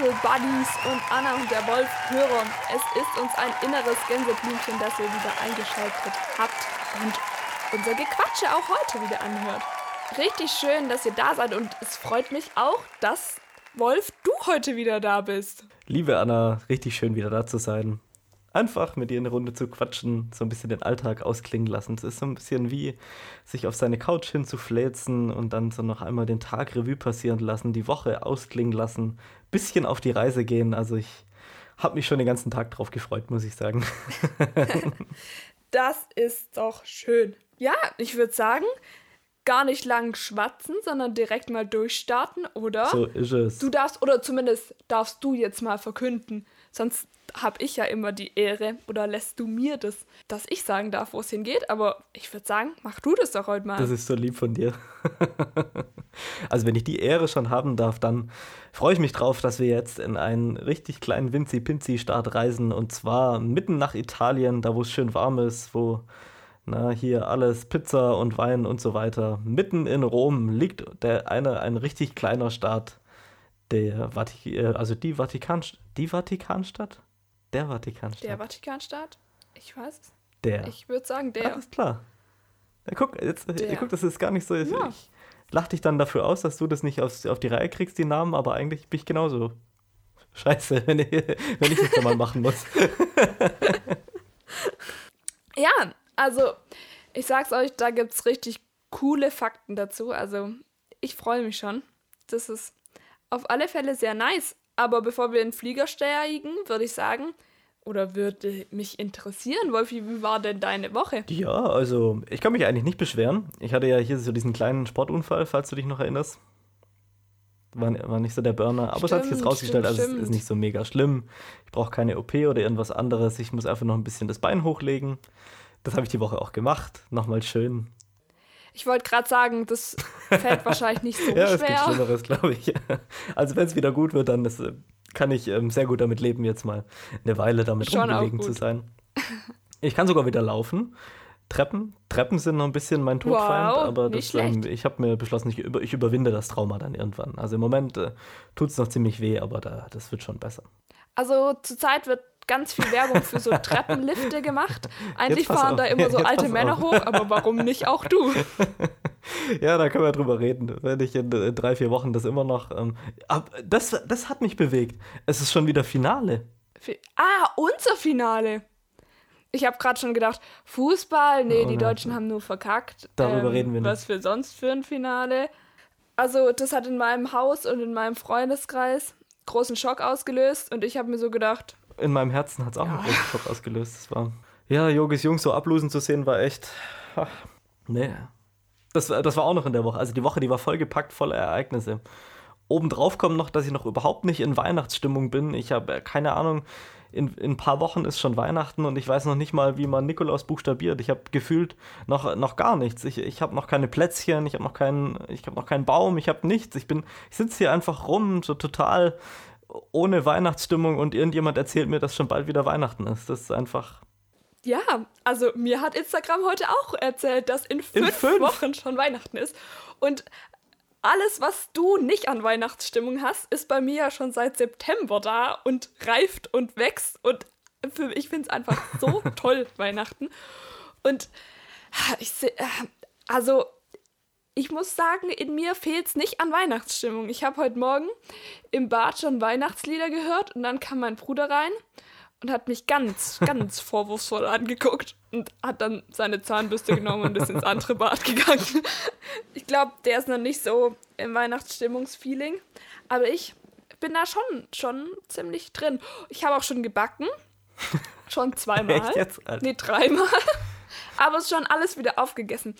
Travel Buddies und Anna und der Wolf Hörer. Es ist uns ein inneres Gänseblümchen, dass ihr wieder eingeschaltet habt und unser Gequatsche auch heute wieder anhört. Richtig schön, dass ihr da seid und es freut mich auch, dass Wolf, du heute wieder da bist. Liebe Anna, richtig schön wieder da zu sein einfach mit ihr eine Runde zu quatschen, so ein bisschen den Alltag ausklingen lassen. Es ist so ein bisschen wie sich auf seine Couch hinzufläzen und dann so noch einmal den Tag Revue passieren lassen, die Woche ausklingen lassen, bisschen auf die Reise gehen. Also ich habe mich schon den ganzen Tag drauf gefreut, muss ich sagen. das ist doch schön. Ja, ich würde sagen, gar nicht lang schwatzen, sondern direkt mal durchstarten, oder? So ist es. Du darfst, oder zumindest darfst du jetzt mal verkünden. Sonst habe ich ja immer die Ehre oder lässt du mir das, dass ich sagen darf, wo es hingeht. Aber ich würde sagen, mach du das doch heute mal. Das ist so lieb von dir. also wenn ich die Ehre schon haben darf, dann freue ich mich drauf, dass wir jetzt in einen richtig kleinen Vinci-Pinzi-Start reisen. Und zwar mitten nach Italien, da wo es schön warm ist, wo na, hier alles Pizza und Wein und so weiter. Mitten in Rom liegt der eine, ein richtig kleiner Staat, der Vatik äh, also die Vatikan die Vatikanstadt? Der Vatikanstaat. Der Vatikanstaat? Ich weiß es. Der. Ich würde sagen, der. Alles klar. Ja, guck, jetzt, der. guck, das ist gar nicht so. Ja. Ich lach dich dann dafür aus, dass du das nicht auf, auf die Reihe kriegst, die Namen, aber eigentlich bin ich genauso. Scheiße, wenn ich, wenn ich das mal machen muss. ja, also ich sag's euch, da gibt's richtig coole Fakten dazu. Also ich freue mich schon. Das ist auf alle Fälle sehr nice. Aber bevor wir in den Flieger steigen, würde ich sagen, oder würde mich interessieren, Wolfi, wie war denn deine Woche? Ja, also ich kann mich eigentlich nicht beschweren. Ich hatte ja hier so diesen kleinen Sportunfall, falls du dich noch erinnerst. War, war nicht so der Burner, aber stimmt, es hat sich jetzt rausgestellt, stimmt, also es ist nicht so mega schlimm. Ich brauche keine OP oder irgendwas anderes. Ich muss einfach noch ein bisschen das Bein hochlegen. Das habe ich die Woche auch gemacht. Nochmal schön ich wollte gerade sagen, das fällt wahrscheinlich nicht so ja, schwer. Ja, es gibt Schlimmeres, glaube ich. Also wenn es wieder gut wird, dann ist, kann ich ähm, sehr gut damit leben, jetzt mal eine Weile damit Schon rumgelegen zu sein. Ich kann sogar wieder laufen. Treppen. Treppen sind noch ein bisschen mein Todfeind, wow, aber das, ähm, ich habe mir beschlossen, ich, über, ich, überwinde das Trauma dann irgendwann. Also im Moment äh, tut es noch ziemlich weh, aber da, das wird schon besser. Also zurzeit wird ganz viel Werbung für so Treppenlifte gemacht. Eigentlich fahren auf. da immer so Jetzt alte Männer auf. hoch, aber warum nicht auch du? ja, da können wir drüber reden, wenn ich in, in drei, vier Wochen das immer noch. Ähm, das, das hat mich bewegt. Es ist schon wieder Finale. Ah, unser Finale. Ich habe gerade schon gedacht, Fußball, nee, oh, die Deutschen haben nur verkackt. Darüber ähm, reden wir nicht. Was für sonst für ein Finale? Also, das hat in meinem Haus und in meinem Freundeskreis großen Schock ausgelöst und ich habe mir so gedacht, in meinem Herzen hat es auch ja. einen großen Schock ausgelöst. Das war, ja, Jogis Jungs so ablosen zu sehen, war echt. Ach, nee. Das, das war auch noch in der Woche. Also die Woche, die war vollgepackt voller Ereignisse. Obendrauf kommt noch, dass ich noch überhaupt nicht in Weihnachtsstimmung bin. Ich habe äh, keine Ahnung, in, in ein paar Wochen ist schon Weihnachten und ich weiß noch nicht mal, wie man Nikolaus buchstabiert. Ich habe gefühlt noch, noch gar nichts. Ich, ich habe noch keine Plätzchen, ich habe noch, keinen, hab noch keinen Baum, ich habe nichts. Ich, ich sitze hier einfach rum, so total ohne Weihnachtsstimmung und irgendjemand erzählt mir, dass schon bald wieder Weihnachten ist. Das ist einfach. Ja, also mir hat Instagram heute auch erzählt, dass in fünf, in fünf? Wochen schon Weihnachten ist. Und alles, was du nicht an Weihnachtsstimmung hast, ist bei mir ja schon seit September da und reift und wächst. Und für, ich finde es einfach so toll, Weihnachten. Und ich sehe, also ich muss sagen, in mir fehlt es nicht an Weihnachtsstimmung. Ich habe heute Morgen im Bad schon Weihnachtslieder gehört und dann kam mein Bruder rein und hat mich ganz, ganz vorwurfsvoll angeguckt und hat dann seine Zahnbürste genommen und ist ins andere Bad gegangen. Ich glaube, der ist noch nicht so im Weihnachtsstimmungsfeeling, aber ich bin da schon, schon ziemlich drin. Ich habe auch schon gebacken. Schon zweimal. Echt jetzt? Nee, dreimal. Aber es ist schon alles wieder aufgegessen.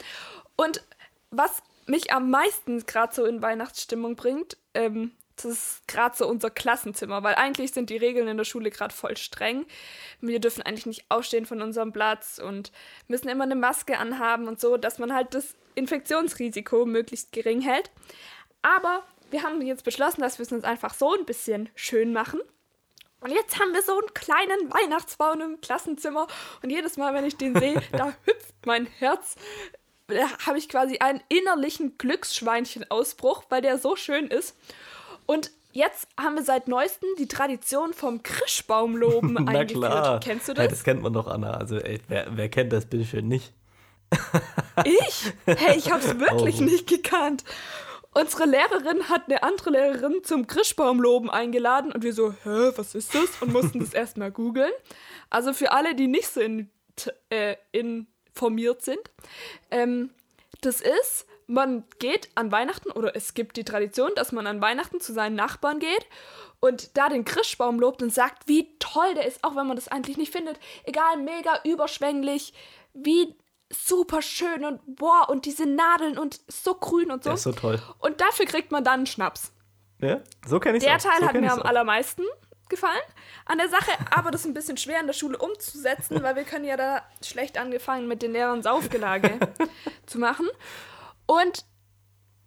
Und was mich am meisten gerade so in Weihnachtsstimmung bringt, ähm, das ist gerade so unser Klassenzimmer, weil eigentlich sind die Regeln in der Schule gerade voll streng. Wir dürfen eigentlich nicht aufstehen von unserem Platz und müssen immer eine Maske anhaben und so, dass man halt das Infektionsrisiko möglichst gering hält. Aber wir haben jetzt beschlossen, dass wir es uns einfach so ein bisschen schön machen. Und jetzt haben wir so einen kleinen Weihnachtsbaum im Klassenzimmer und jedes Mal, wenn ich den sehe, da hüpft mein Herz habe ich quasi einen innerlichen Glücksschweinchen-Ausbruch, weil der so schön ist. Und jetzt haben wir seit neuestem die Tradition vom Krischbaumloben eingeführt. klar. Kennst du Ja, das? das kennt man doch, Anna. Also, ey, wer, wer kennt das bitteschön nicht? Ich? Hey, ich hab's wirklich Oh. nicht gekannt. Unsere Lehrerin hat eine andere Lehrerin zum Krischbaumloben eingeladen und wir so, hä, was ist das? Und mussten das erstmal googeln. Also für alle, die nicht so in, äh, informiert sind, ähm, das ist, man geht an Weihnachten oder es gibt die Tradition, dass man an Weihnachten zu seinen Nachbarn geht und da den Krischbaum lobt und sagt, wie toll der ist, auch wenn man das eigentlich nicht findet. Egal, mega überschwänglich, wie super schön und boah, und diese Nadeln und so grün und so. Der ist so toll. Und dafür kriegt man dann einen Schnaps. Ja, so kenne ich Der. Teil so hat mir am auch. allermeisten gefallen an der Sache, aber das ist ein bisschen schwer in der Schule umzusetzen, weil wir können ja da schlecht angefangen mit den Lehrern Saufgelage zu machen. Und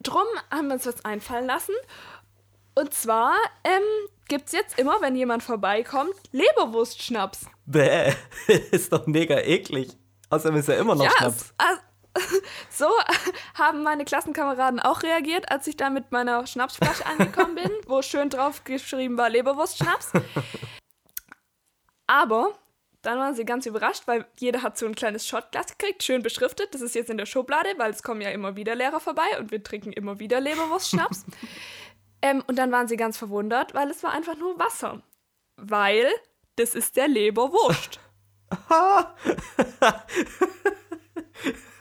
drum haben wir uns was einfallen lassen. Und zwar ähm, gibt es jetzt immer, wenn jemand vorbeikommt, Leberwurstschnaps. Bäh, ist doch mega eklig. Außerdem ist ja immer noch Ja, Schnaps. es- äh, so haben meine Klassenkameraden auch reagiert, als ich da mit meiner Schnapsflasche angekommen bin, wo schön drauf geschrieben war Leberwurstschnaps. Aber dann waren sie ganz überrascht, weil jeder hat so ein kleines Shotglas gekriegt, schön beschriftet. Das ist jetzt in der Schublade, weil es kommen ja immer wieder Lehrer vorbei und wir trinken immer wieder Leberwurstschnaps. ähm, und dann waren sie ganz verwundert, weil es war einfach nur Wasser. Weil das ist der Leberwurst.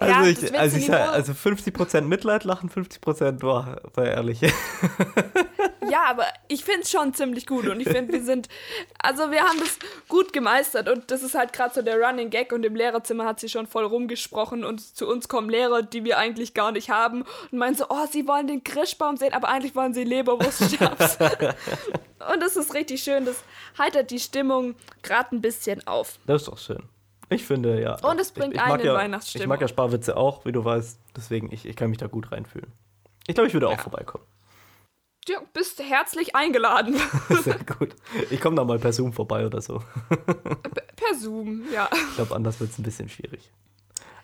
Also, Ja, das ich, also, ich, Witze-Niveau- also 50% Mitleid lachen, 50% boah, sei ehrlich. Ja, aber ich finde es schon ziemlich gut und ich finde, wir sind, also wir haben das gut gemeistert und das ist halt gerade so der Running Gag und im Lehrerzimmer hat sie schon voll rumgesprochen und zu uns kommen Lehrer, die wir eigentlich gar nicht haben und meinen so, oh, sie wollen den Krischbaum sehen, aber eigentlich wollen sie Leberwurstschnaps. und das ist richtig schön, das heitert die Stimmung gerade ein bisschen auf. Das ist doch schön. Ich finde, ja. Und es bringt ich, ich einen ja, Weihnachtsstimmung. Ich mag ja Sparwitze auch, wie du weißt. Deswegen, ich, ich kann mich da gut reinfühlen. Ich glaube, ich würde auch Ja. vorbeikommen. Du bist herzlich eingeladen. Sehr gut. Ich komme da mal per Zoom vorbei oder so. per Zoom, ja, Ich glaube, anders wird es ein bisschen schwierig.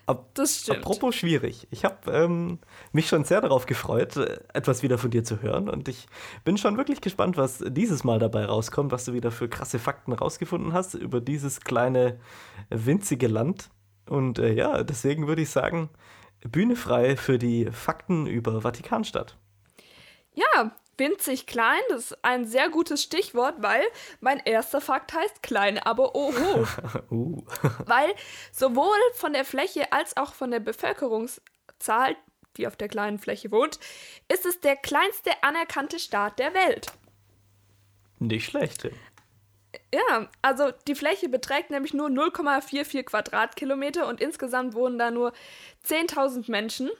Ab, das stimmt. apropos schwierig. Ich habe ähm, mich schon sehr darauf gefreut, äh, etwas wieder von dir zu hören. Und ich bin schon wirklich gespannt, was dieses Mal dabei rauskommt, was du wieder für krasse Fakten rausgefunden hast über dieses kleine, winzige Land. Und äh, ja, deswegen würde ich sagen, Bühne frei für die Fakten über Vatikanstadt. Ja, winzig klein, das ist ein sehr gutes Stichwort, weil mein erster Fakt heißt klein, aber oho. Uh. weil sowohl von der Fläche als auch von der Bevölkerungszahl, die auf der kleinen Fläche wohnt, ist es der kleinste anerkannte Staat der Welt. Nicht schlecht. Ja, also die Fläche beträgt nämlich nur 0,44 Quadratkilometer und insgesamt wohnen da nur 10.000 Menschen.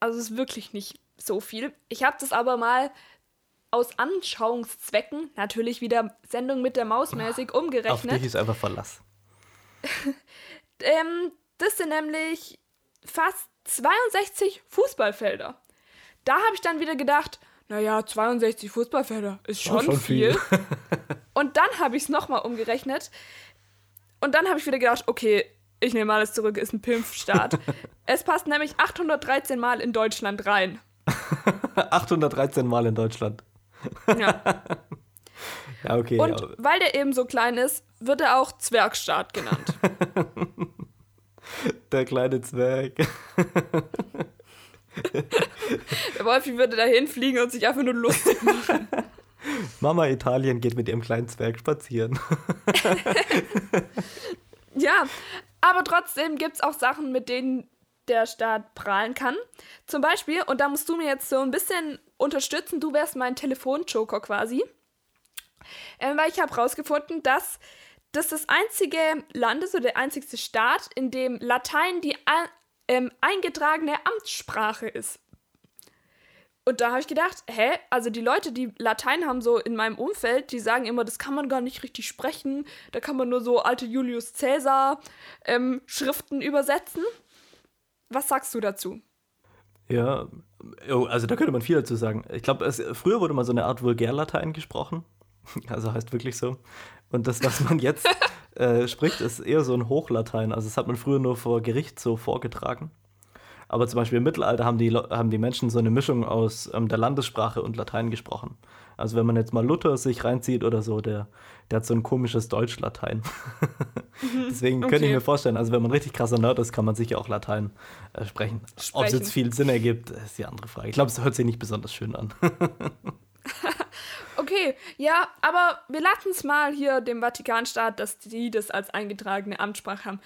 Also es ist wirklich nicht so viel. Ich habe das aber mal aus Anschauungszwecken, natürlich wieder Sendung mit der Maus mäßig, Auf umgerechnet. dich ist einfach Verlass. Ähm, das sind nämlich fast 62 Fußballfelder. Da habe ich dann wieder gedacht, naja, 62 Fußballfelder ist schon, schon viel. viel. Und dann habe ich es nochmal umgerechnet. Und dann habe ich wieder gedacht, okay, ich nehme alles zurück, ist ein Pimpfstaat. es passt nämlich 813 Mal in Deutschland rein. 813 Mal in Deutschland. Ja. Ja, okay. Und ja. weil der eben so klein ist, wird er auch Zwergstaat genannt. Der kleine Zwerg. Der Wolfi würde da hinfliegen und sich einfach nur lustig machen. Mama Italien geht mit ihrem kleinen Zwerg spazieren. Ja, aber trotzdem gibt es auch Sachen, mit denen der Staat prahlen kann. Zum Beispiel, und da musst du mir jetzt so ein bisschen unterstützen, du wärst mein Telefonjoker quasi. Ähm, weil ich habe rausgefunden, dass das das einzige Land ist oder der einzigste Staat, in dem Latein die ein, ähm, eingetragene Amtssprache ist. Und da habe ich gedacht, hä, also die Leute, die Latein haben so in meinem Umfeld, die sagen immer, das kann man gar nicht richtig sprechen, da kann man nur so alte Julius Caesar ähm, Schriften übersetzen. Was sagst du dazu? Ja, oh, also da könnte man viel dazu sagen. Ich glaube, früher wurde mal so eine Art Vulgärlatein gesprochen. Also heißt wirklich so. Und das, was man jetzt äh, spricht, ist eher so ein Hochlatein. Also das hat man früher nur vor Gericht so vorgetragen. Aber zum Beispiel im Mittelalter haben die, haben die Menschen so eine Mischung aus ähm, der Landessprache und Latein gesprochen. Also wenn man jetzt mal Luther sich reinzieht oder so, der, der hat so ein komisches Deutsch-Latein. Deswegen okay. könnte ich mir vorstellen, also wenn man richtig krasser Nerd ist, kann man sicher auch Latein äh, sprechen. sprechen. Ob es jetzt viel Sinn ergibt, ist die andere Frage. Ich glaube, es hört sich nicht besonders schön an. okay, ja, aber wir lassen es mal hier dem Vatikanstaat, dass die das als eingetragene Amtssprache haben.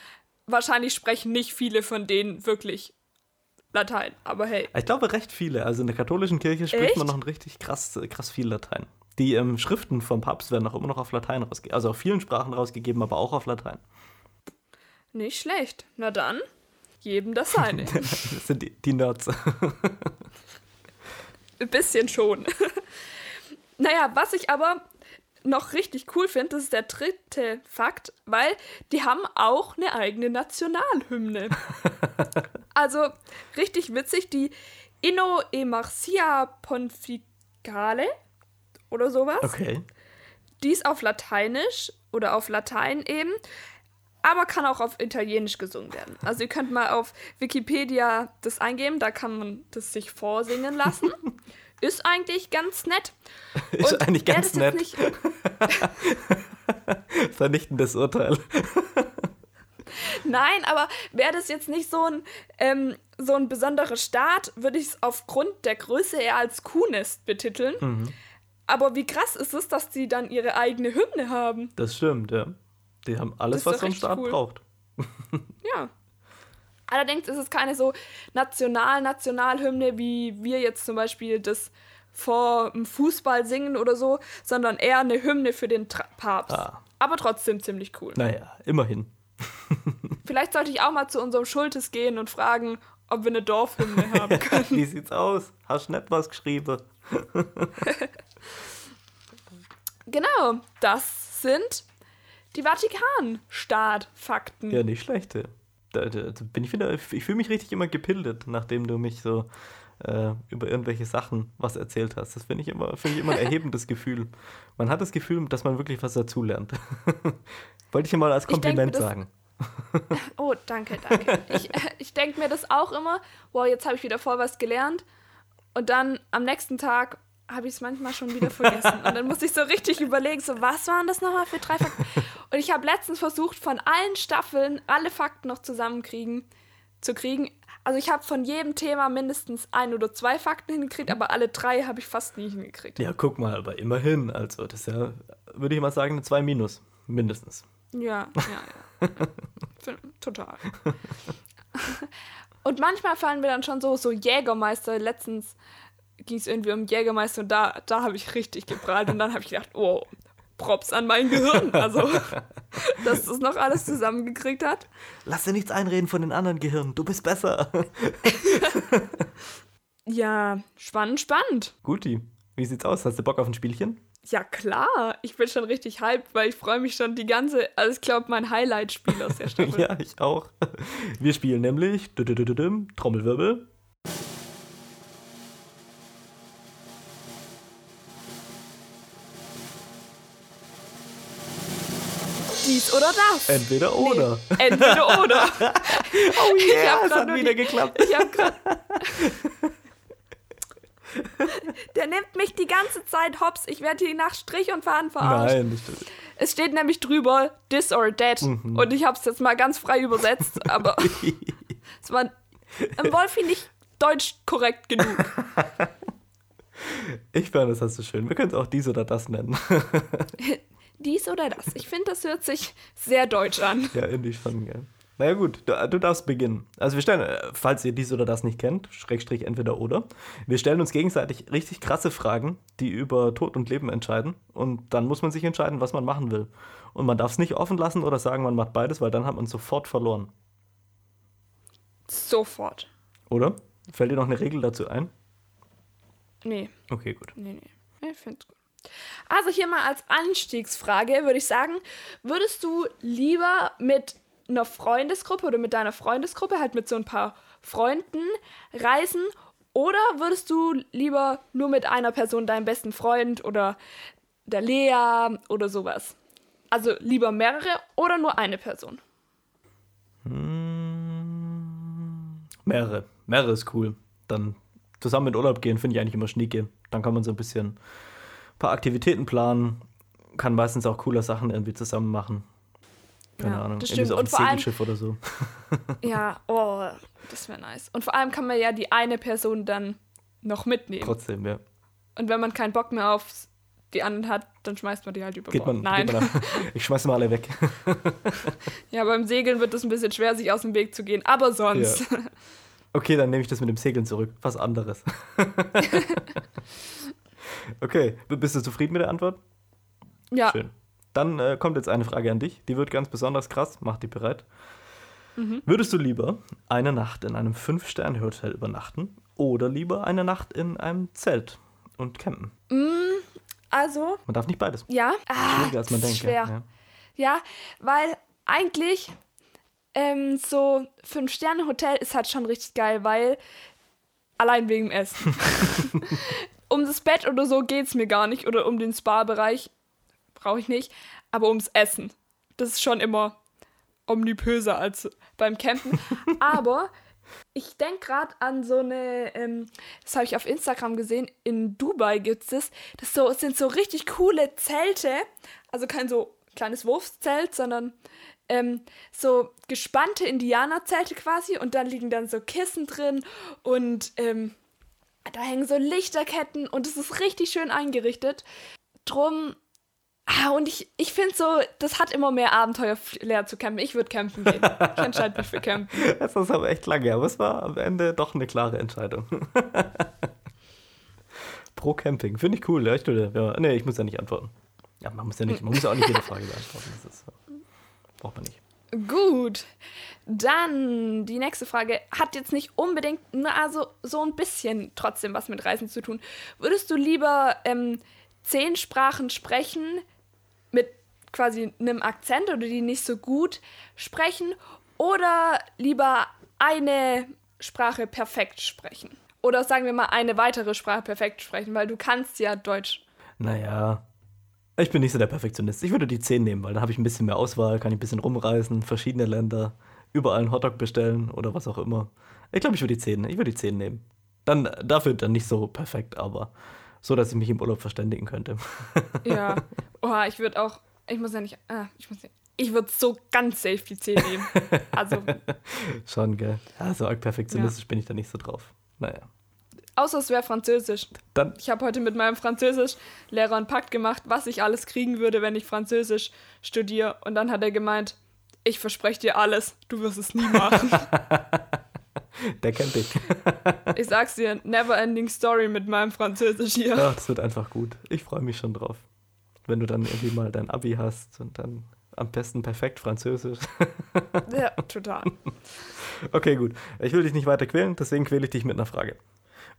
Wahrscheinlich sprechen nicht viele von denen wirklich Latein, aber hey. Ich glaube recht viele. Also in der katholischen Kirche spricht Echt? man noch richtig krass, krass viel Latein. Die ähm, Schriften vom Papst werden auch immer noch auf Latein rausgegeben. Also auf vielen Sprachen rausgegeben, aber auch auf Latein. Nicht schlecht. Na dann, jedem das seine. das sind die, die Nerds. Ein bisschen schon. naja, was ich aber noch richtig cool finde, das ist der dritte Fakt, weil die haben auch eine eigene Nationalhymne. Also richtig witzig, die Inno e Marcia Ponficale oder sowas. Okay. Die ist auf Lateinisch oder auf Latein eben, aber kann auch auf Italienisch gesungen werden. Also ihr könnt mal auf Wikipedia das eingeben, da kann man das sich vorsingen lassen. ist eigentlich ganz nett. ist Und eigentlich ganz nett. Nicht Vernichtendes Urteil. Nein, aber wäre das jetzt nicht so ein, ähm, so ein besonderer Staat, würde ich es aufgrund der Größe eher als Kuhnest betiteln. Mhm. Aber wie krass ist es, dass die dann ihre eigene Hymne haben? Das stimmt, ja. Die haben alles, was so ein Staat cool. braucht. ja. Allerdings ist es keine so National-Nationalhymne, wie wir jetzt zum Beispiel das vor dem Fußball singen oder so, sondern eher eine Hymne für den Tra Papst. Ah. Aber trotzdem ziemlich cool. Naja, immerhin. Vielleicht sollte ich auch mal zu unserem Schultes gehen und fragen, ob wir eine Dorfhymne haben können. Wie sieht's aus? Hast du nicht was geschrieben? genau, das sind die Vatikan-Staat-Fakten. Ja, nicht schlechte. Da, da, bin ich wieder, ich fühle mich richtig immer gebildet, nachdem du mich so äh, über irgendwelche Sachen was erzählt hast. Das finde ich immer, finde ich immer ein erhebendes Gefühl. Man hat das Gefühl, dass man wirklich was dazulernt. Wollte ich dir mal als Kompliment sagen. Oh, danke, danke. Ich, ich denke mir das auch immer, wow, jetzt habe ich wieder voll was gelernt. Und dann am nächsten Tag habe ich es manchmal schon wieder vergessen. Und dann muss ich so richtig überlegen, so was waren das nochmal für drei Fakten? Und ich habe letztens versucht, von allen Staffeln alle Fakten noch zusammenkriegen zu kriegen. Also ich habe von jedem Thema mindestens ein oder zwei Fakten hingekriegt, aber alle drei habe ich fast nie hingekriegt. Ja, guck mal, aber immerhin. Also das ist ja, würde ich mal sagen, eine 2 minus. Mindestens. Ja, ja, ja. Total. Und manchmal fallen mir dann schon so, so Jägermeister. Letztens ging es irgendwie um Jägermeister und da, da habe ich richtig geprallt und dann habe ich gedacht, oh, Props an mein Gehirn. Also, dass das noch alles zusammengekriegt hat. Lass dir nichts einreden von den anderen Gehirnen. Du bist besser. ja, spannend, spannend. Guti. Wie sieht's aus? Hast du Bock auf ein Spielchen? Ja, klar. Ich bin schon richtig hyped, weil ich freue mich schon die ganze. Also, ich glaube, mein Highlight-Spiel aus der Staffel. ja, ich auch. Wir spielen nämlich Trommelwirbel. Dies oder das. Entweder oder. Nee, entweder oder. oh yeah, es hat wieder die, geklappt. Ich hab grad, Der nimmt mich die ganze Zeit hops. Ich werde hier nach Strich und Faden verarscht. Nein, nicht. Es steht nämlich drüber this or that. Mhm. Und ich habe es jetzt mal ganz frei übersetzt, aber es war im Wolfi nicht deutsch korrekt genug. Ich fand, das hast du schön. Wir können es auch dies oder das nennen dies oder das. Ich finde, das hört sich sehr deutsch an. Ja, irgendwie schon, ja. Naja gut, du, du, darfst beginnen. Also wir stellen, äh, falls ihr dies oder das nicht kennt, Schrägstrich entweder oder, wir stellen uns gegenseitig richtig krasse Fragen, die über Tod und Leben entscheiden. Und dann muss man sich entscheiden, was man machen will. Und man darf es nicht offen lassen oder sagen, man macht beides, weil dann hat man sofort verloren. Sofort. Oder? Fällt dir noch eine Regel dazu ein? Nee. Okay, gut. Nee, nee. Ich finde es gut. Also hier mal als Anstiegsfrage würde ich sagen, würdest du lieber mit einer Freundesgruppe oder mit deiner Freundesgruppe, halt mit so ein paar Freunden reisen oder würdest du lieber nur mit einer Person, deinem besten Freund oder der Lea oder sowas? Also lieber mehrere oder nur eine Person? Hm, Mehrere. Mehrere ist cool. Dann zusammen in Urlaub gehen, finde ich eigentlich immer schnieke. Dann kann man so ein bisschen ein paar Aktivitäten planen, kann meistens auch coole Sachen irgendwie zusammen machen. Keine ja, Ahnung, stimmt. So und vor Segelschiff oder so. Ja, oh, das wäre nice. Und vor allem kann man ja die eine Person dann noch mitnehmen. Trotzdem, ja. Und wenn man keinen Bock mehr auf die anderen hat, dann schmeißt man die halt über geht Bord. Man, Nein. Man ich schmeiße mal alle weg. ja, beim Segeln wird es ein bisschen schwer, sich aus dem Weg zu gehen, aber sonst. Ja. Okay, dann nehme ich das mit dem Segeln zurück. Was anderes. Okay, bist du zufrieden mit der Antwort? Ja. Schön. Dann äh, kommt jetzt eine Frage an dich. Die wird ganz besonders krass. Mach die bereit. Mhm. Würdest du lieber eine Nacht in einem Fünf-Sterne-Hotel übernachten oder lieber eine Nacht in einem Zelt und campen? Mm, also. Man darf nicht beides. Ja. Ah, Schwieriger als man denkt. Schwer. Ja. ja, weil eigentlich ähm, so Fünf-Sterne-Hotel ist halt schon richtig geil, weil allein wegen dem Essen. um das Bett oder so geht es mir gar nicht oder um den Spa-Bereich brauche ich nicht, aber ums Essen. Das ist schon immer omnipöser als beim Campen. aber ich denke gerade an so eine, ähm, das habe ich auf Instagram gesehen, in Dubai gibt es das. so, sind so richtig coole Zelte. Also kein so kleines Wurfszelt, sondern ähm, so gespannte Indianerzelte quasi. Und dann liegen dann so Kissen drin und ähm, da hängen so Lichterketten und es ist richtig schön eingerichtet. Drum Ah, und ich, ich finde so, das hat immer mehr Abenteuer leer zu campen. Ich würde campen gehen. Ich entscheide mich für campen. Das ist aber echt lange, aber es war am Ende doch eine klare Entscheidung. Pro Camping. Finde ich cool. Ja, ich, ja, nee, ich muss ja nicht antworten. Ja, man muss ja nicht, man muss ja auch nicht jede Frage beantworten. Das ist, braucht man nicht. Gut. Dann die nächste Frage hat jetzt nicht unbedingt, also so ein bisschen trotzdem was mit Reisen zu tun. Würdest du lieber ähm, zehn Sprachen sprechen, mit quasi einem Akzent oder die nicht so gut sprechen oder lieber eine Sprache perfekt sprechen? Oder sagen wir mal eine weitere Sprache perfekt sprechen, weil du kannst ja Deutsch. Naja, ich bin nicht so der Perfektionist. Ich würde die 10 nehmen, weil dann habe ich ein bisschen mehr Auswahl, kann ich ein bisschen rumreisen, verschiedene Länder, überall einen Hotdog bestellen oder was auch immer. Ich glaube, ich würde die 10, ich würde die 10 nehmen. Dann dafür dann nicht so perfekt, aber so dass ich mich im Urlaub verständigen könnte. Ja. Oha, ich würde auch, ich muss ja nicht, ah, ich muss nicht, ich würde so ganz safe die 10 nehmen. Also. Schon, gell. Ja, so perfektionistisch ja. bin ich da nicht so drauf. Naja. Außer es wäre Französisch. Dann ich habe heute mit meinem Französischlehrer einen Pakt gemacht, was ich alles kriegen würde, wenn ich Französisch studiere. Und dann hat er gemeint, ich verspreche dir alles, du wirst es nie machen. Der kennt dich. ich sag's dir, never ending story mit meinem Französisch hier. Ja, das wird einfach gut. Ich freue mich schon drauf. Wenn du dann irgendwie mal dein Abi hast und dann am besten perfekt Französisch. ja, total. Okay, gut. Ich will dich nicht weiter quälen, deswegen quäle ich dich mit einer Frage.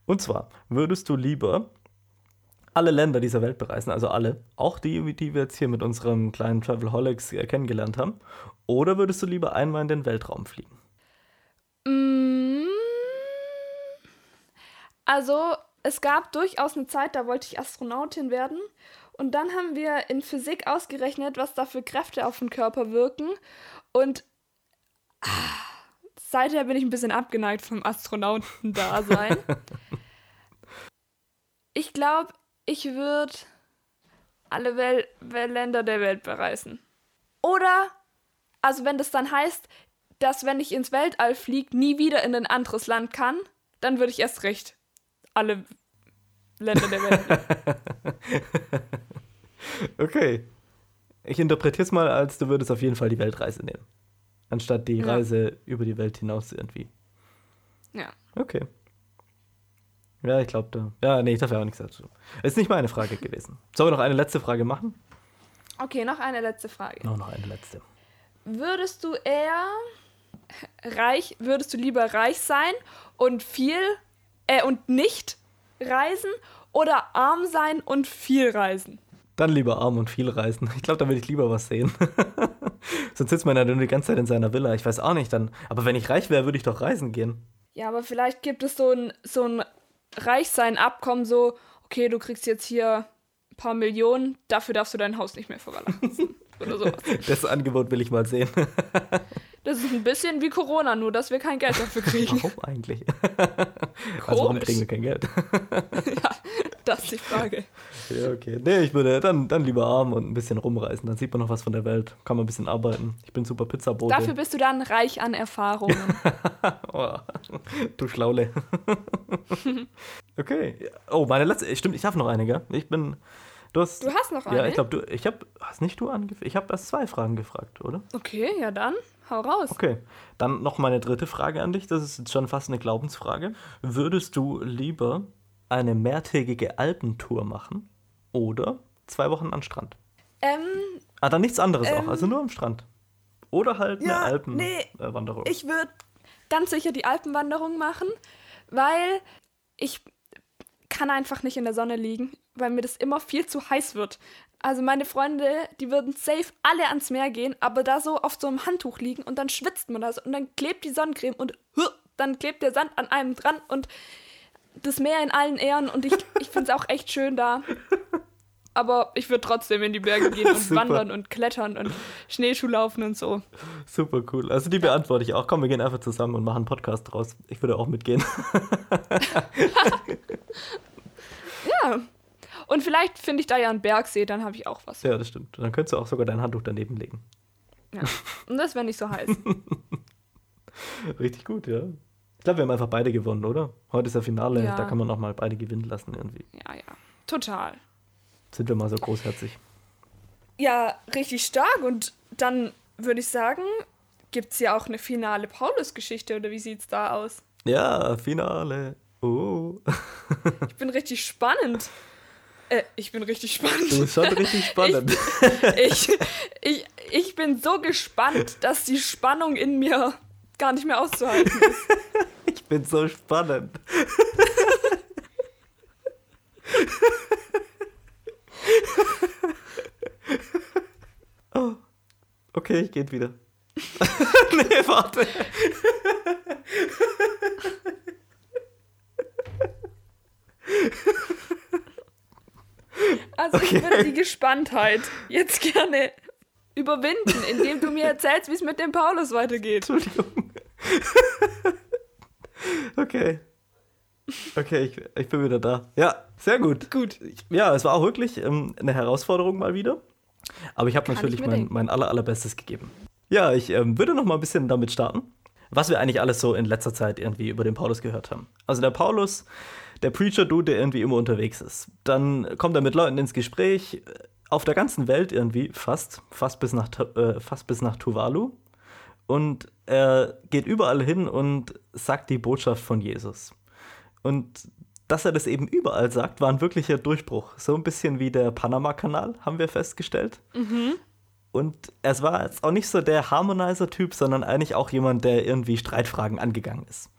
Und zwar, würdest du lieber alle Länder dieser Welt bereisen, also alle, auch die, die wir jetzt hier mit unserem kleinen Travelholics äh, kennengelernt haben, oder würdest du lieber einmal in den Weltraum fliegen? Mm. Also, es gab durchaus eine Zeit, da wollte ich Astronautin werden. Und dann haben wir in Physik ausgerechnet, was da für Kräfte auf den Körper wirken. Und ah, seither bin ich ein bisschen abgeneigt vom Astronautendasein. ich glaube, ich würde alle Wel Länder der Welt bereisen. Oder, also wenn das dann heißt, dass wenn ich ins Weltall fliege, nie wieder in ein anderes Land kann, dann würde ich erst recht alle Länder der Welt. okay. Ich interpretiere es mal als, du würdest auf jeden Fall die Weltreise nehmen. Anstatt die ja. Reise über die Welt hinaus irgendwie. Ja. Okay. Ja, ich glaube, da. Ja, nee, ich darf ja auch nichts dazu. Ist nicht meine Frage gewesen. Sollen wir noch eine letzte Frage machen? Okay, noch eine letzte Frage. Noch, noch eine letzte. Würdest du eher reich, würdest du lieber reich sein und viel äh, und nicht reisen oder arm sein und viel reisen? Dann lieber arm und viel reisen. Ich glaube, da würde ich lieber was sehen. Sonst sitzt man ja nur die ganze Zeit in seiner Villa. Ich weiß auch nicht dann. Aber wenn ich reich wäre, würde ich doch reisen gehen. Ja, aber vielleicht gibt es so ein, so ein Reichsein-Abkommen, so, okay, du kriegst jetzt hier ein paar Millionen, dafür darfst du dein Haus nicht mehr verlassen. Oder sowas. Das Angebot will ich mal sehen. Das ist ein bisschen wie Corona, nur dass wir kein Geld dafür kriegen. Warum eigentlich? also warum kriegen wir kein Geld? ja, das ist die Frage. Ja, okay. Nee, ich würde dann, dann lieber arm und ein bisschen rumreisen. Dann sieht man noch was von der Welt. Kann man ein bisschen arbeiten. Ich bin super Pizzabote. Dafür bist du dann reich an Erfahrungen. oh, du Schlaule. okay. Oh, meine letzte. Stimmt, ich habe noch eine, gell? Ich bin. Du hast, du hast noch eine? Ja, ich glaube, du. Ich habe. Hast nicht du angefragt? Ich habe erst zwei Fragen gefragt, oder? Okay, ja dann. Hau raus. Okay, dann noch meine dritte Frage an dich. Das ist jetzt schon fast eine Glaubensfrage. Würdest du lieber eine mehrtägige Alpentour machen oder zwei Wochen an Strand? Ähm. Ah, dann nichts anderes ähm, auch, also nur am Strand. Oder halt ja, eine Alpenwanderung. Nee, ich würde ganz sicher die Alpenwanderung machen, weil ich kann einfach nicht in der Sonne liegen, weil mir das immer viel zu heiß wird. Also meine Freunde, die würden safe alle ans Meer gehen, aber da so auf so einem Handtuch liegen und dann schwitzt man das und dann klebt die Sonnencreme und dann klebt der Sand an einem dran und das Meer in allen Ehren und ich, ich finde es auch echt schön da. Aber ich würde trotzdem in die Berge gehen und wandern und klettern und Schneeschuh laufen und so. Super cool. Also die beantworte ich auch. Komm, wir gehen einfach zusammen und machen einen Podcast draus. Ich würde auch mitgehen. ja. Und vielleicht finde ich da ja einen Bergsee, dann habe ich auch was. Ja, das stimmt. Dann könntest du auch sogar dein Handtuch daneben legen. Ja. Und das wäre nicht so heiß. Richtig gut, ja. Ich glaube, wir haben einfach beide gewonnen, oder? Heute ist der Finale, ja. da kann man auch mal beide gewinnen lassen irgendwie. Ja, ja. Total. Sind wir mal so großherzig. Ja, richtig stark. Und dann würde ich sagen, gibt es ja auch eine finale Paulus-Geschichte, oder wie sieht es da aus? Ja, Finale. Oh. ich bin richtig spannend. Äh, ich bin richtig spannend. Du bist schon richtig spannend. Ich, ich, ich, ich bin so gespannt, dass die Spannung in mir gar nicht mehr auszuhalten ist. Ich bin so spannend. oh. Okay, ich gehe wieder. nee, warte. Also okay. ich würde die Gespanntheit jetzt gerne überwinden, indem du mir erzählst, wie es mit dem Paulus weitergeht. Entschuldigung. okay. Okay, ich, ich bin wieder da. Ja, sehr gut. Gut. Ja, es war auch wirklich ähm, eine Herausforderung mal wieder. Aber ich habe natürlich ich mein, mein aller, allerbestes gegeben. Ja, ich ähm, würde noch mal ein bisschen damit starten, was wir eigentlich alles so in letzter Zeit irgendwie über den Paulus gehört haben. Also der Paulus der Preacher-Dude, der irgendwie immer unterwegs ist. Dann kommt er mit Leuten ins Gespräch, auf der ganzen Welt irgendwie, fast, fast bis nach, äh, fast bis nach Tuvalu. Und er geht überall hin und sagt die Botschaft von Jesus. Und dass er das eben überall sagt, war ein wirklicher Durchbruch. So ein bisschen wie der Panama-Kanal, haben wir festgestellt. Mhm. Und es war jetzt auch nicht so der Harmonizer-Typ, sondern eigentlich auch jemand, der irgendwie Streitfragen angegangen ist.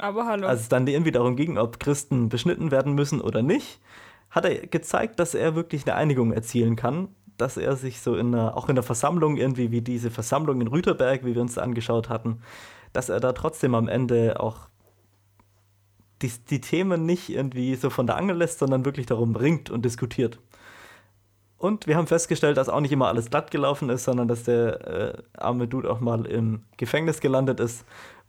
Aber hallo. Als es dann irgendwie darum ging, ob Christen beschnitten werden müssen oder nicht, hat er gezeigt, dass er wirklich eine Einigung erzielen kann. Dass er sich so in einer, auch in der Versammlung, irgendwie wie diese Versammlung in Rüterberg, wie wir uns angeschaut hatten, dass er da trotzdem am Ende auch die, die Themen nicht irgendwie so von der Angel lässt, sondern wirklich darum bringt und diskutiert. Und wir haben festgestellt, dass auch nicht immer alles glatt gelaufen ist, sondern dass der äh, arme Dude auch mal im Gefängnis gelandet ist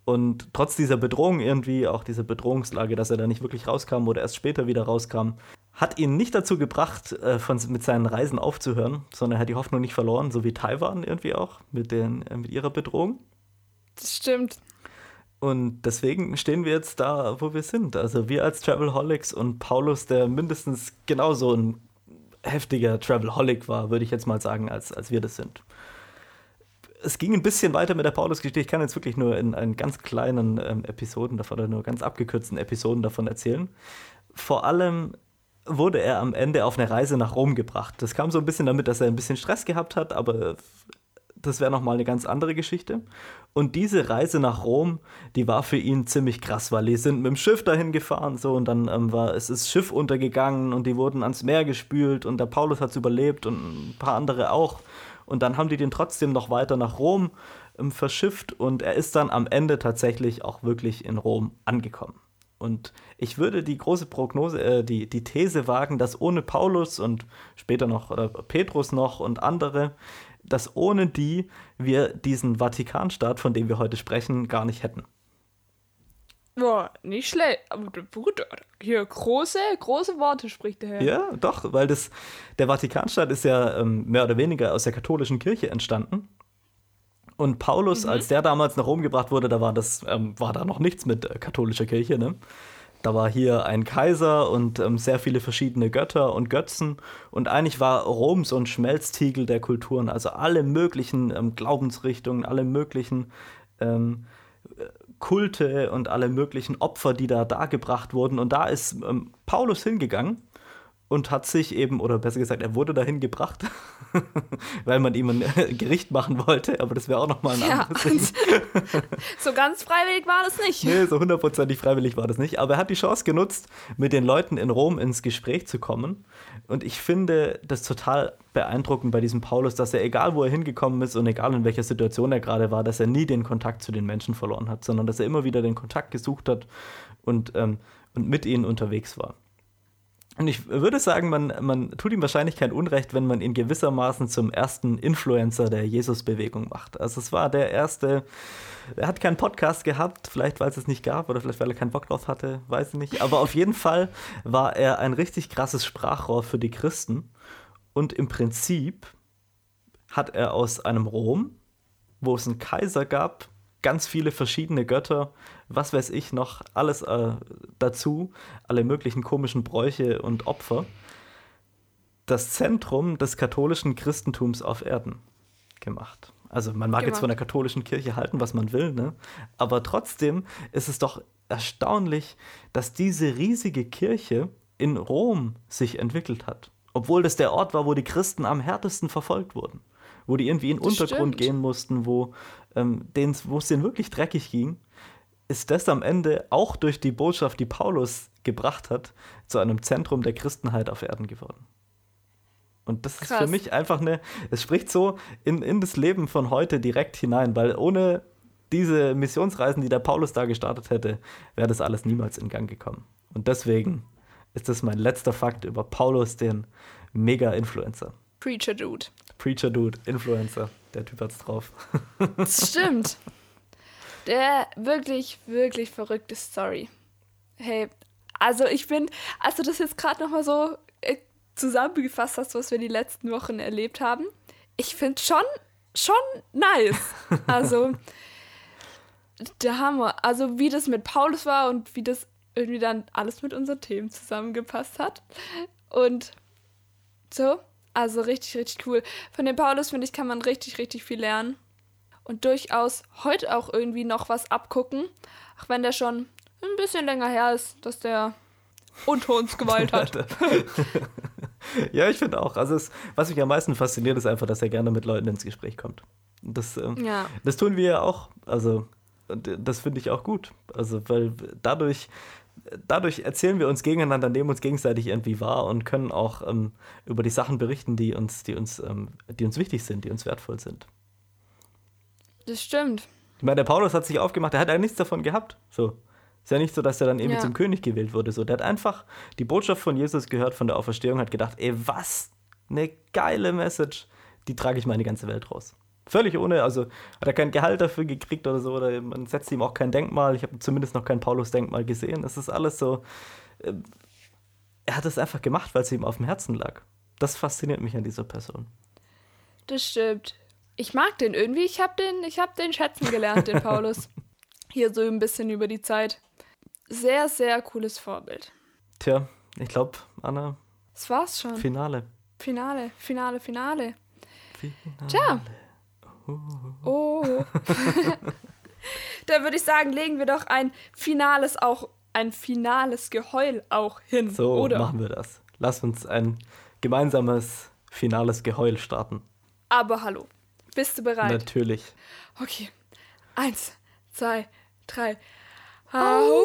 und trotz dieser Bedrohung irgendwie, auch dieser Bedrohungslage, dass er da nicht wirklich rauskam oder erst später wieder rauskam, hat ihn nicht dazu gebracht, äh, von, mit seinen Reisen aufzuhören, sondern er hat die Hoffnung nicht verloren, so wie Taiwan irgendwie auch mit, den, äh, mit ihrer Bedrohung. Das stimmt. Und deswegen stehen wir jetzt da, wo wir sind. Also wir als Travelholics und Paulus, der mindestens genauso ein heftiger Travelholic war, würde ich jetzt mal sagen, als, als wir das sind es ging ein bisschen weiter mit der Paulus-Geschichte. Ich kann jetzt wirklich nur in, in ganz kleinen ähm, Episoden davon oder nur ganz abgekürzten Episoden davon erzählen. Vor allem wurde er am Ende auf eine Reise nach Rom gebracht. Das kam so ein bisschen damit, dass er ein bisschen Stress gehabt hat, aber das wäre nochmal eine ganz andere Geschichte. Und diese Reise nach Rom, die war für ihn ziemlich krass, weil die sind mit dem Schiff dahin gefahren so und dann ähm, war es ist Schiff untergegangen und die wurden ans Meer gespült und der Paulus hat es überlebt und ein paar andere auch. Und dann haben die den trotzdem noch weiter nach Rom ähm, verschifft und er ist dann am Ende tatsächlich auch wirklich in Rom angekommen. Und ich würde die große Prognose, äh, die, die These wagen, dass ohne Paulus und später noch oder Petrus noch und andere dass ohne die wir diesen Vatikanstaat, von dem wir heute sprechen, gar nicht hätten. Boah, nicht schlecht. Aber hier große, große Worte spricht der Herr. Ja, doch, weil das, der Vatikanstaat ist ja ähm, mehr oder weniger aus der katholischen Kirche entstanden. Und Paulus, mhm. als der damals nach Rom gebracht wurde, da war das, ähm, war da noch nichts mit äh, katholischer Kirche, ne? Da war hier ein Kaiser und ähm, sehr viele verschiedene Götter und Götzen. Und eigentlich war Rom so ein Schmelztiegel der Kulturen. Also alle möglichen ähm, Glaubensrichtungen, alle möglichen ähm, Kulte und alle möglichen Opfer, die da dargebracht wurden. Und da ist ähm, Paulus hingegangen und hat sich eben, oder besser gesagt, er wurde dahin gebracht, weil man ihm ein Gericht machen wollte, aber das wäre auch nochmal ein ja, anderes so ganz freiwillig war das nicht. Nee, so hundertprozentig freiwillig war das nicht, aber er hat die Chance genutzt, mit den Leuten in Rom ins Gespräch zu kommen und ich finde das total beeindruckend bei diesem Paulus, dass er, egal wo er hingekommen ist und egal in welcher Situation er gerade war, dass er nie den Kontakt zu den Menschen verloren hat, sondern dass er immer wieder den Kontakt gesucht hat und, ähm, und mit ihnen unterwegs war. Und ich würde sagen, man, man tut ihm wahrscheinlich kein Unrecht, wenn man ihn gewissermaßen zum ersten Influencer der Jesus-Bewegung macht. Also es war der erste, er hat keinen Podcast gehabt, vielleicht weil es es nicht gab oder vielleicht weil er keinen Bock drauf hatte, weiß ich nicht. Aber auf jeden Fall war er ein richtig krasses Sprachrohr für die Christen. Und im Prinzip hat er aus einem Rom, wo es einen Kaiser gab, ganz viele verschiedene Götter, was weiß ich noch, alles äh, dazu, alle möglichen komischen Bräuche und Opfer, das Zentrum des katholischen Christentums auf Erden gemacht. Also man mag gemacht. jetzt von der katholischen Kirche halten, was man will, ne? aber trotzdem ist es doch erstaunlich, dass diese riesige Kirche in Rom sich entwickelt hat. Obwohl das der Ort war, wo die Christen am härtesten verfolgt wurden. Wo die irgendwie in den Untergrund stimmt. gehen mussten, wo ähm, wo es denen wirklich dreckig ging, ist das am Ende auch durch die Botschaft, die Paulus gebracht hat, zu einem Zentrum der Christenheit auf Erden geworden. Und das Krass. ist für mich einfach eine, es spricht so in, in das Leben von heute direkt hinein, weil ohne diese Missionsreisen, die der Paulus da gestartet hätte, wäre das alles niemals in Gang gekommen. Und deswegen ist das mein letzter Fakt über Paulus, den Mega-Influencer. Preacher Dude. Preacher Dude, Influencer. Der Typ hat's drauf. Das stimmt. Der wirklich, wirklich verrückte Story. Hey, also ich bin, als du das jetzt gerade nochmal so äh, zusammengefasst hast, was wir die letzten Wochen erlebt haben, ich finde schon, schon nice. Also, der Hammer. Also, wie das mit Paulus war und wie das irgendwie dann alles mit unseren Themen zusammengepasst hat. Und so, also richtig, richtig cool. Von dem Paulus, finde ich, kann man richtig, richtig viel lernen. Und durchaus heute auch irgendwie noch was abgucken. Auch wenn der schon ein bisschen länger her ist, dass der unter uns geweilt hat. ja, ich finde auch. Also, es, was mich am meisten fasziniert, ist einfach, dass er gerne mit Leuten ins Gespräch kommt. Das, ähm, ja. das tun wir ja auch. Also, das finde ich auch gut. Also, weil dadurch dadurch erzählen wir uns gegeneinander, nehmen uns gegenseitig irgendwie wahr und können auch ähm, über die Sachen berichten, die uns, die, uns, ähm, die uns wichtig sind, die uns wertvoll sind. Das stimmt. Ich meine, der Paulus hat sich aufgemacht, er hat ja nichts davon gehabt. So. Ist ja nicht so, dass er dann irgendwie ja. zum König gewählt wurde. So. Der hat einfach die Botschaft von Jesus gehört, von der Auferstehung, hat gedacht, ey, was eine geile Message, die trage ich mal in die ganze Welt raus. Völlig ohne, also hat er kein Gehalt dafür gekriegt oder so, oder man setzt ihm auch kein Denkmal. Ich habe zumindest noch kein Paulus-Denkmal gesehen. Es ist alles so. Äh, er hat es einfach gemacht, weil es ihm auf dem Herzen lag. Das fasziniert mich an dieser Person. Das stimmt. Ich mag den irgendwie. Ich habe den, hab den schätzen gelernt, den Paulus. Hier so ein bisschen über die Zeit. Sehr, sehr cooles Vorbild. Tja, ich glaube, Anna. Das war's schon. Finale. Finale, Finale, Finale. Finale. Tja. Oh. da würde ich sagen, legen wir doch ein finales auch ein finales Geheul auch hin. So oder? machen wir das. Lass uns ein gemeinsames finales Geheul starten. Aber hallo, bist du bereit? Natürlich. Okay. Eins, zwei, drei. Au.